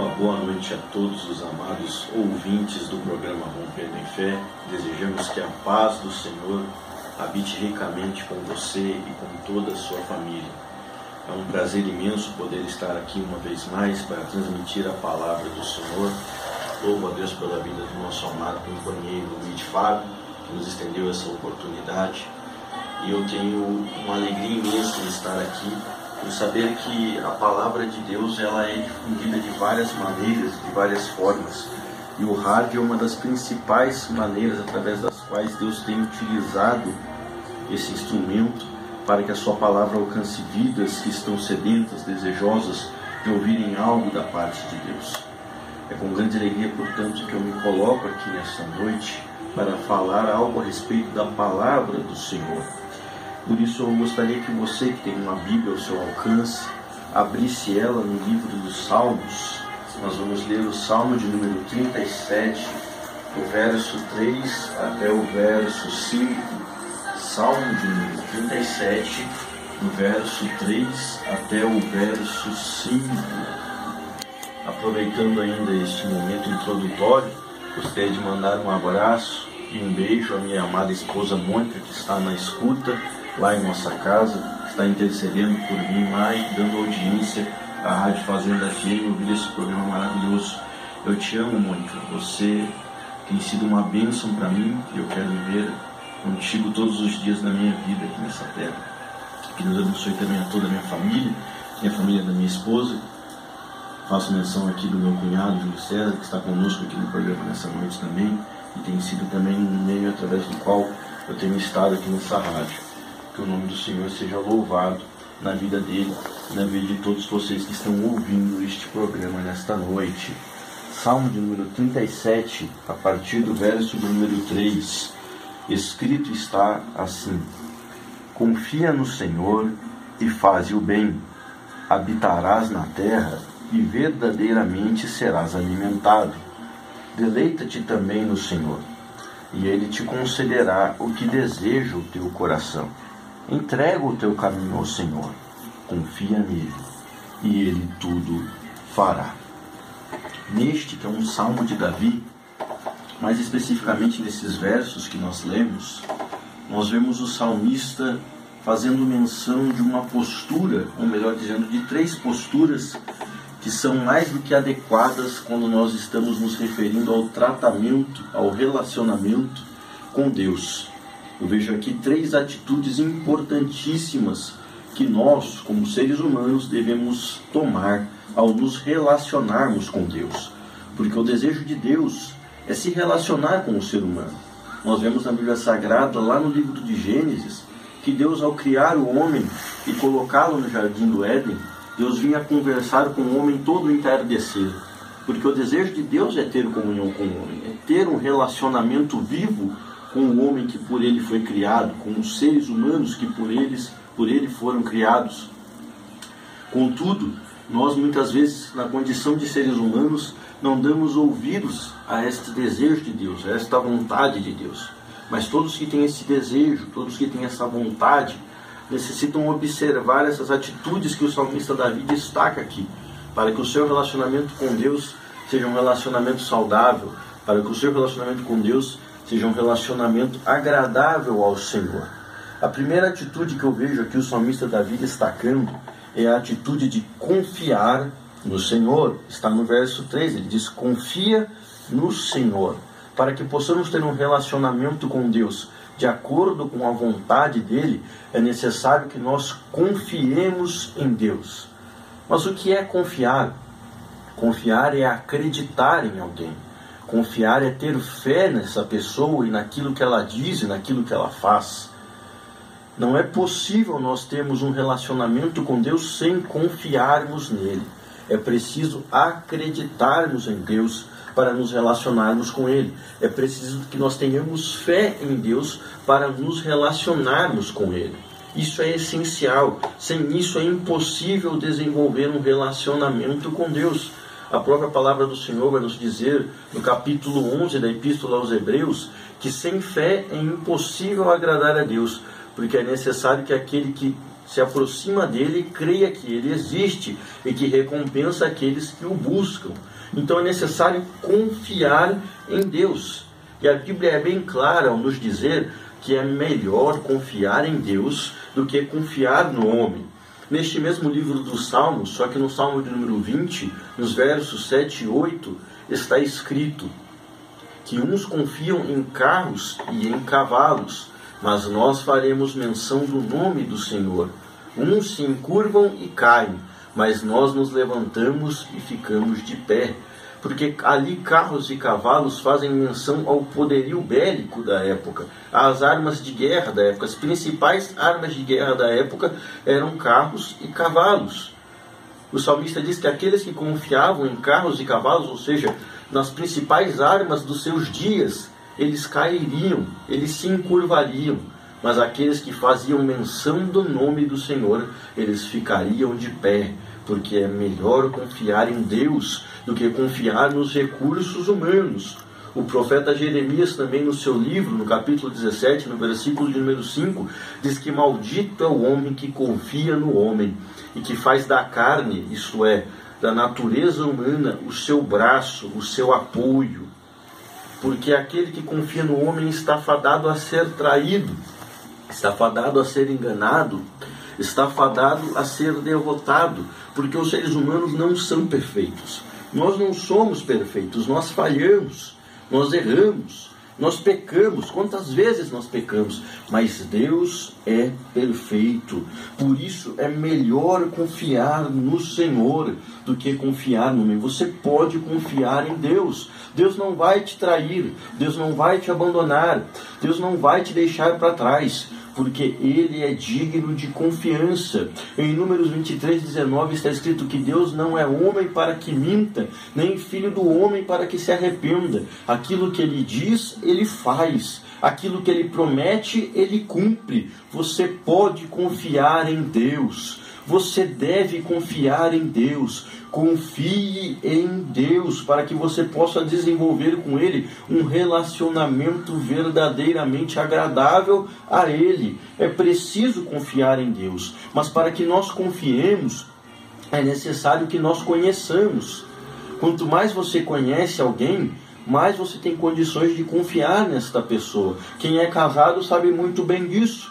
Uma boa noite a todos os amados ouvintes do programa Rompendo em Fé. Desejamos que a paz do Senhor habite ricamente com você e com toda a sua família. É um prazer imenso poder estar aqui uma vez mais para transmitir a palavra do Senhor. Louvo a Deus pela vida do nosso amado companheiro Luiz Fábio, que nos estendeu essa oportunidade. E eu tenho uma alegria imensa em estar aqui por saber que a palavra de Deus ela é difundida de várias maneiras, de várias formas. E o rádio é uma das principais maneiras através das quais Deus tem utilizado esse instrumento para que a sua palavra alcance vidas que estão sedentas, desejosas de ouvirem algo da parte de Deus. É com grande alegria, portanto, que eu me coloco aqui nesta noite para falar algo a respeito da palavra do Senhor. Por isso eu gostaria que você que tem uma Bíblia ao seu alcance, abrisse ela no livro dos Salmos. Nós vamos ler o Salmo de número 37, do verso 3 até o verso 5. Salmo de número 37, do verso 3 até o verso 5. Aproveitando ainda este momento introdutório, gostaria de mandar um abraço e um beijo à minha amada esposa Mônica, que está na escuta lá em nossa casa, está intercedendo por mim lá e dando audiência à Rádio Fazenda FM, ouvir esse programa maravilhoso. Eu te amo, Mônica. Você tem sido uma bênção para mim e eu quero viver contigo todos os dias da minha vida aqui nessa terra. Que Deus abençoe também a toda a minha família, e a família da minha esposa. Faço menção aqui do meu cunhado, Júlio César, que está conosco aqui no programa nessa noite também, e tem sido também um meio através do qual eu tenho estado aqui nessa rádio que o nome do Senhor seja louvado na vida dele, na vida de todos vocês que estão ouvindo este programa nesta noite. Salmo de número 37, a partir do verso número 3, escrito está assim: Confia no Senhor e faze o bem, habitarás na terra e verdadeiramente serás alimentado. Deleita-te também no Senhor, e ele te concederá o que deseja o teu coração. Entrega o teu caminho ao Senhor, confia nele, e ele tudo fará. Neste, que é um salmo de Davi, mais especificamente nesses versos que nós lemos, nós vemos o salmista fazendo menção de uma postura, ou melhor dizendo, de três posturas que são mais do que adequadas quando nós estamos nos referindo ao tratamento, ao relacionamento com Deus. Eu vejo aqui três atitudes importantíssimas que nós, como seres humanos, devemos tomar ao nos relacionarmos com Deus. Porque o desejo de Deus é se relacionar com o ser humano. Nós vemos na Bíblia Sagrada, lá no livro de Gênesis, que Deus, ao criar o homem e colocá-lo no jardim do Éden, Deus vinha conversar com o homem todo o entardecer. Porque o desejo de Deus é ter comunhão com o homem, é ter um relacionamento vivo com o homem que por ele foi criado, com os seres humanos que por eles, por ele foram criados. Contudo, nós muitas vezes, na condição de seres humanos, não damos ouvidos a este desejo de Deus, a esta vontade de Deus. Mas todos que têm esse desejo, todos que têm essa vontade, necessitam observar essas atitudes que o salmista Davi destaca aqui, para que o seu relacionamento com Deus seja um relacionamento saudável, para que o seu relacionamento com Deus seja um relacionamento agradável ao Senhor. A primeira atitude que eu vejo aqui o salmista Davi destacando é a atitude de confiar no Senhor. Está no verso 3, ele diz: Confia no Senhor. Para que possamos ter um relacionamento com Deus de acordo com a vontade dele, é necessário que nós confiemos em Deus. Mas o que é confiar? Confiar é acreditar em alguém. Confiar é ter fé nessa pessoa e naquilo que ela diz e naquilo que ela faz. Não é possível nós termos um relacionamento com Deus sem confiarmos nele. É preciso acreditarmos em Deus para nos relacionarmos com Ele. É preciso que nós tenhamos fé em Deus para nos relacionarmos com Ele. Isso é essencial. Sem isso é impossível desenvolver um relacionamento com Deus. A própria palavra do Senhor vai nos dizer, no capítulo 11 da Epístola aos Hebreus, que sem fé é impossível agradar a Deus, porque é necessário que aquele que se aproxima dele, creia que ele existe e que recompensa aqueles que o buscam. Então é necessário confiar em Deus. E a Bíblia é bem clara ao nos dizer que é melhor confiar em Deus do que confiar no homem. Neste mesmo livro dos Salmos, só que no Salmo de número 20, nos versos 7 e 8, está escrito que uns confiam em carros e em cavalos, mas nós faremos menção do nome do Senhor. Uns se encurvam e caem, mas nós nos levantamos e ficamos de pé porque ali carros e cavalos fazem menção ao poderio bélico da época, às armas de guerra da época. As principais armas de guerra da época eram carros e cavalos. O salmista diz que aqueles que confiavam em carros e cavalos, ou seja, nas principais armas dos seus dias, eles cairiam, eles se encurvariam. Mas aqueles que faziam menção do nome do Senhor, eles ficariam de pé, porque é melhor confiar em Deus do que confiar nos recursos humanos. O profeta Jeremias, também no seu livro, no capítulo 17, no versículo de número 5, diz que maldito é o homem que confia no homem e que faz da carne, isto é, da natureza humana, o seu braço, o seu apoio. Porque aquele que confia no homem está fadado a ser traído, está fadado a ser enganado, está fadado a ser derrotado, porque os seres humanos não são perfeitos. Nós não somos perfeitos, nós falhamos, nós erramos, nós pecamos. Quantas vezes nós pecamos? Mas Deus é perfeito. Por isso é melhor confiar no Senhor do que confiar no homem. Você pode confiar em Deus. Deus não vai te trair, Deus não vai te abandonar, Deus não vai te deixar para trás porque ele é digno de confiança. Em Números 23, 19 está escrito que Deus não é homem para que minta, nem filho do homem para que se arrependa. Aquilo que ele diz, ele faz. Aquilo que ele promete, ele cumpre. Você pode confiar em Deus. Você deve confiar em Deus. Confie em Deus para que você possa desenvolver com Ele um relacionamento verdadeiramente agradável a Ele. É preciso confiar em Deus, mas para que nós confiemos, é necessário que nós conheçamos. Quanto mais você conhece alguém, mais você tem condições de confiar nesta pessoa. Quem é casado sabe muito bem disso.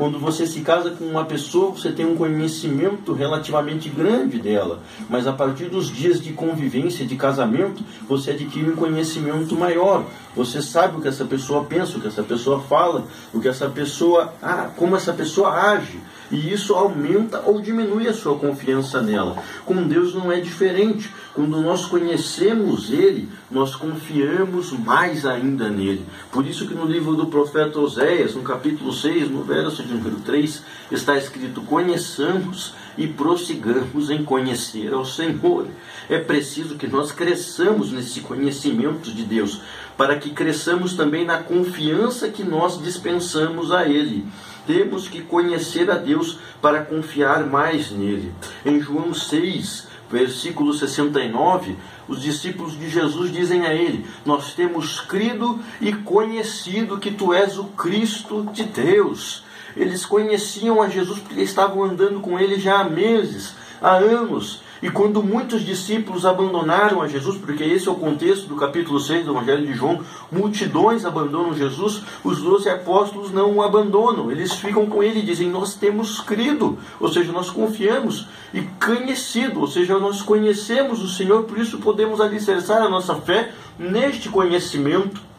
Quando você se casa com uma pessoa, você tem um conhecimento relativamente grande dela, mas a partir dos dias de convivência, de casamento, você adquire um conhecimento maior. Você sabe o que essa pessoa pensa, o que essa pessoa fala, o que essa pessoa, ah, como essa pessoa age. E isso aumenta ou diminui a sua confiança nela. Com Deus não é diferente. Quando nós conhecemos Ele, nós confiamos mais ainda nele. Por isso que no livro do profeta Oséias, no capítulo 6, no verso de número 3, está escrito: Conheçamos e prossigamos em conhecer ao Senhor. É preciso que nós cresçamos nesse conhecimento de Deus, para que cresçamos também na confiança que nós dispensamos a Ele temos que conhecer a Deus para confiar mais nele. Em João 6, versículo 69, os discípulos de Jesus dizem a ele: Nós temos crido e conhecido que tu és o Cristo de Deus. Eles conheciam a Jesus porque estavam andando com ele já há meses, há anos. E quando muitos discípulos abandonaram a Jesus, porque esse é o contexto do capítulo 6 do Evangelho de João, multidões abandonam Jesus, os doze apóstolos não o abandonam, eles ficam com ele e dizem: Nós temos crido, ou seja, nós confiamos, e conhecido, ou seja, nós conhecemos o Senhor, por isso podemos alicerçar a nossa fé neste conhecimento.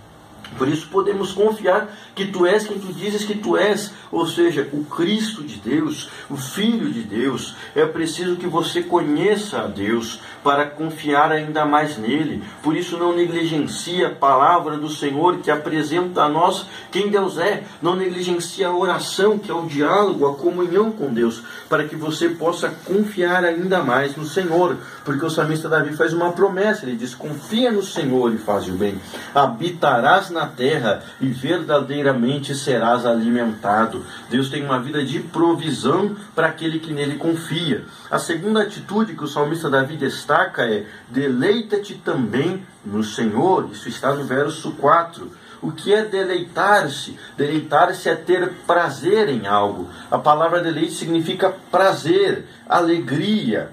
Por isso podemos confiar que tu és quem tu dizes que tu és, ou seja, o Cristo de Deus, o Filho de Deus. É preciso que você conheça a Deus para confiar ainda mais nele. Por isso não negligencie a palavra do Senhor que apresenta a nós quem Deus é. Não negligencie a oração, que é o diálogo, a comunhão com Deus, para que você possa confiar ainda mais no Senhor. Porque o salmista Davi faz uma promessa, ele diz: "Confia no Senhor e faz o bem. Habitarás na terra e verdadeiramente verdadeiramente serás alimentado. Deus tem uma vida de provisão para aquele que nele confia. A segunda atitude que o salmista Davi destaca é: deleita-te também no Senhor. Isso está no verso 4. O que é deleitar-se? Deleitar-se é ter prazer em algo. A palavra deleite significa prazer, alegria,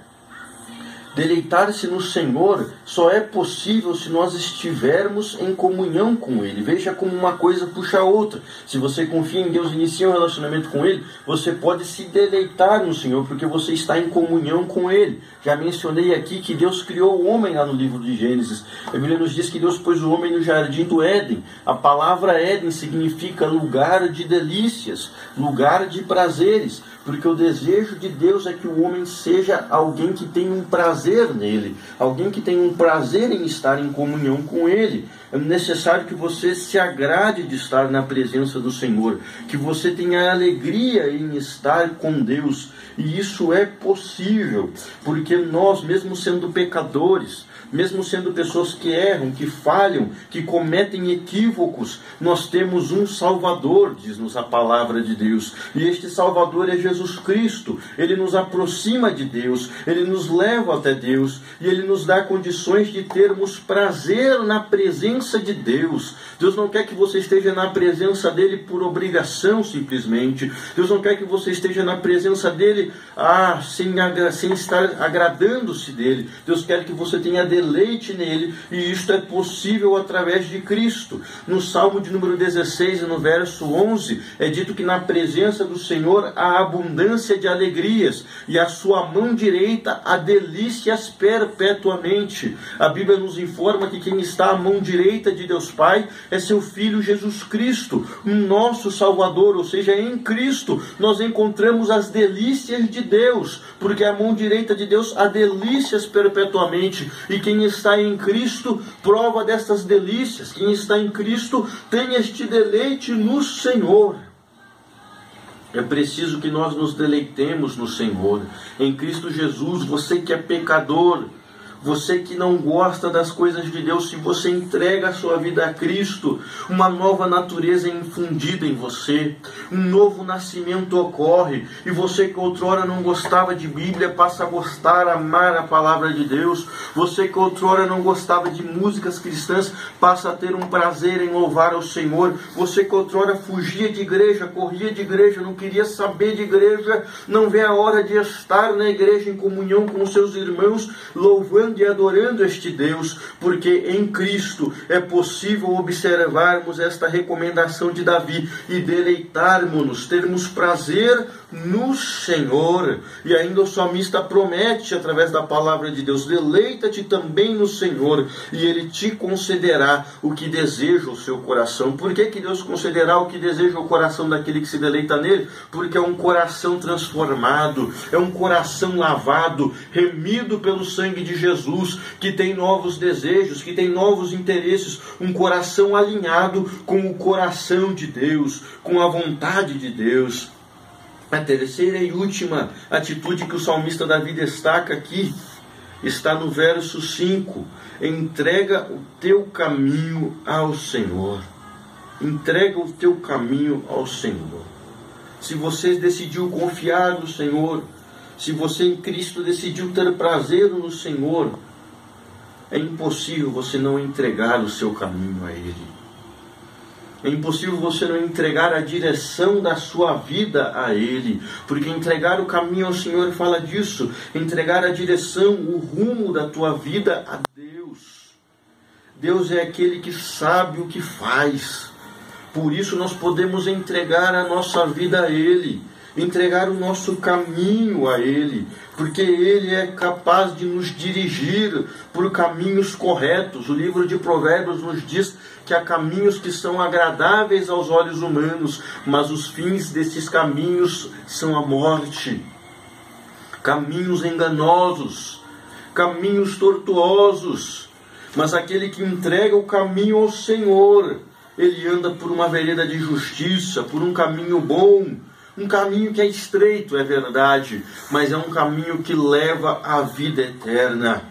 Deleitar-se no Senhor só é possível se nós estivermos em comunhão com Ele. Veja como uma coisa puxa a outra. Se você confia em Deus e inicia um relacionamento com Ele, você pode se deleitar no Senhor, porque você está em comunhão com Ele. Já mencionei aqui que Deus criou o homem lá no livro de Gênesis. A Bíblia nos diz que Deus pôs o homem no jardim do Éden. A palavra Éden significa lugar de delícias, lugar de prazeres porque o desejo de Deus é que o homem seja alguém que tem um prazer nele, alguém que tem um prazer em estar em comunhão com ele. É necessário que você se agrade de estar na presença do Senhor, que você tenha alegria em estar com Deus, e isso é possível, porque nós, mesmo sendo pecadores, mesmo sendo pessoas que erram, que falham, que cometem equívocos, nós temos um Salvador, diz-nos a palavra de Deus. E este Salvador é Jesus Cristo. Ele nos aproxima de Deus, ele nos leva até Deus e ele nos dá condições de termos prazer na presença de Deus. Deus não quer que você esteja na presença dele por obrigação simplesmente. Deus não quer que você esteja na presença dele ah, sem, sem estar agradando-se dele. Deus quer que você tenha deleite nele, e isto é possível através de Cristo. No Salmo de número 16, no verso 11, é dito que na presença do Senhor há abundância de alegrias, e a sua mão direita há delícias perpetuamente. A Bíblia nos informa que quem está à mão direita de Deus Pai é seu Filho Jesus Cristo, nosso Salvador, ou seja, em Cristo nós encontramos as delícias de Deus, porque a mão direita de Deus há delícias perpetuamente, e quem está em Cristo prova destas delícias. Quem está em Cristo tem este deleite no Senhor. É preciso que nós nos deleitemos no Senhor. Em Cristo Jesus, você que é pecador, você que não gosta das coisas de Deus, se você entrega a sua vida a Cristo, uma nova natureza é infundida em você, um novo nascimento ocorre, e você que outrora não gostava de Bíblia passa a gostar, amar a palavra de Deus, você que outrora não gostava de músicas cristãs passa a ter um prazer em louvar ao Senhor, você que outrora fugia de igreja, corria de igreja, não queria saber de igreja, não vê a hora de estar na igreja em comunhão com os seus irmãos, louvando louvando e adorando este Deus, porque em Cristo é possível observarmos esta recomendação de Davi e deleitarmos-nos, termos prazer no Senhor. E ainda o salmista promete, através da palavra de Deus: deleita-te também no Senhor, e Ele te concederá o que deseja o seu coração. Por que, que Deus concederá o que deseja o coração daquele que se deleita nele? Porque é um coração transformado, é um coração lavado, remido pelo sangue de Jesus, que tem novos desejos, que tem novos interesses, um coração alinhado com o coração de Deus, com a vontade de Deus. A terceira e última atitude que o salmista Davi destaca aqui está no verso 5: entrega o teu caminho ao Senhor. Entrega o teu caminho ao Senhor. Se você decidiu confiar no Senhor, se você em Cristo decidiu ter prazer no Senhor, é impossível você não entregar o seu caminho a Ele. É impossível você não entregar a direção da sua vida a Ele, porque entregar o caminho ao Senhor fala disso, entregar a direção, o rumo da tua vida a Deus. Deus é aquele que sabe o que faz, por isso nós podemos entregar a nossa vida a Ele entregar o nosso caminho a Ele, porque Ele é capaz de nos dirigir por caminhos corretos. O livro de Provérbios nos diz que há caminhos que são agradáveis aos olhos humanos, mas os fins desses caminhos são a morte. Caminhos enganosos, caminhos tortuosos, mas aquele que entrega o caminho ao Senhor, ele anda por uma vereda de justiça, por um caminho bom, um caminho que é estreito, é verdade, mas é um caminho que leva à vida eterna.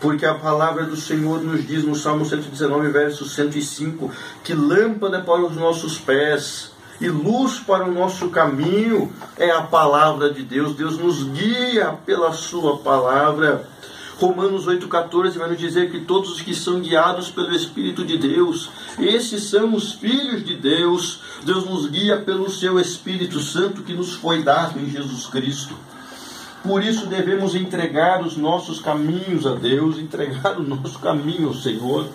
Porque a palavra do Senhor nos diz no Salmo 119, verso 105, que lâmpada para os nossos pés e luz para o nosso caminho é a palavra de Deus. Deus nos guia pela Sua palavra. Romanos 8,14 vai nos dizer que todos os que são guiados pelo Espírito de Deus, esses são os filhos de Deus. Deus nos guia pelo seu Espírito Santo que nos foi dado em Jesus Cristo. Por isso devemos entregar os nossos caminhos a Deus, entregar o nosso caminho ao Senhor,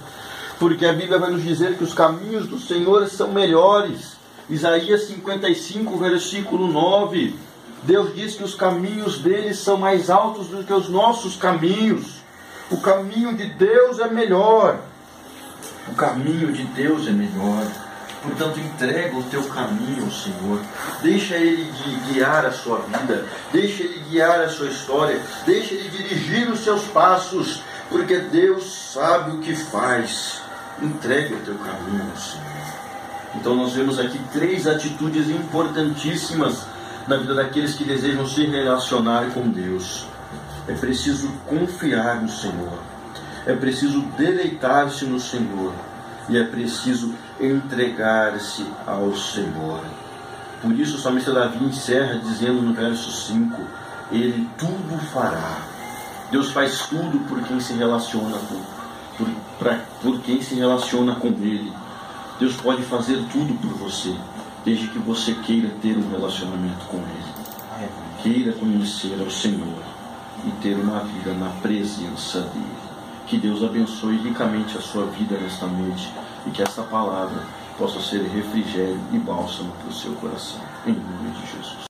porque a Bíblia vai nos dizer que os caminhos do Senhor são melhores. Isaías 55, versículo 9. Deus diz que os caminhos deles são mais altos do que os nossos caminhos. O caminho de Deus é melhor. O caminho de Deus é melhor. Portanto, entrega o teu caminho ao Senhor. Deixa Ele guiar a sua vida. Deixa Ele guiar a sua história. Deixa Ele dirigir os seus passos. Porque Deus sabe o que faz. Entrega o teu caminho ao Senhor. Então, nós vemos aqui três atitudes importantíssimas na vida daqueles que desejam se relacionar com Deus. É preciso confiar no Senhor, é preciso deleitar-se no Senhor e é preciso entregar-se ao Senhor. Por isso o salmista Davi encerra dizendo no verso 5: Ele tudo fará. Deus faz tudo por quem se relaciona com, por, pra, por quem se relaciona com Ele. Deus pode fazer tudo por você desde que você queira ter um relacionamento com Ele, queira conhecer ao Senhor e ter uma vida na presença dEle. Que Deus abençoe ricamente a sua vida nesta noite e que essa palavra possa ser refrigério e bálsamo para o seu coração. Em nome de Jesus.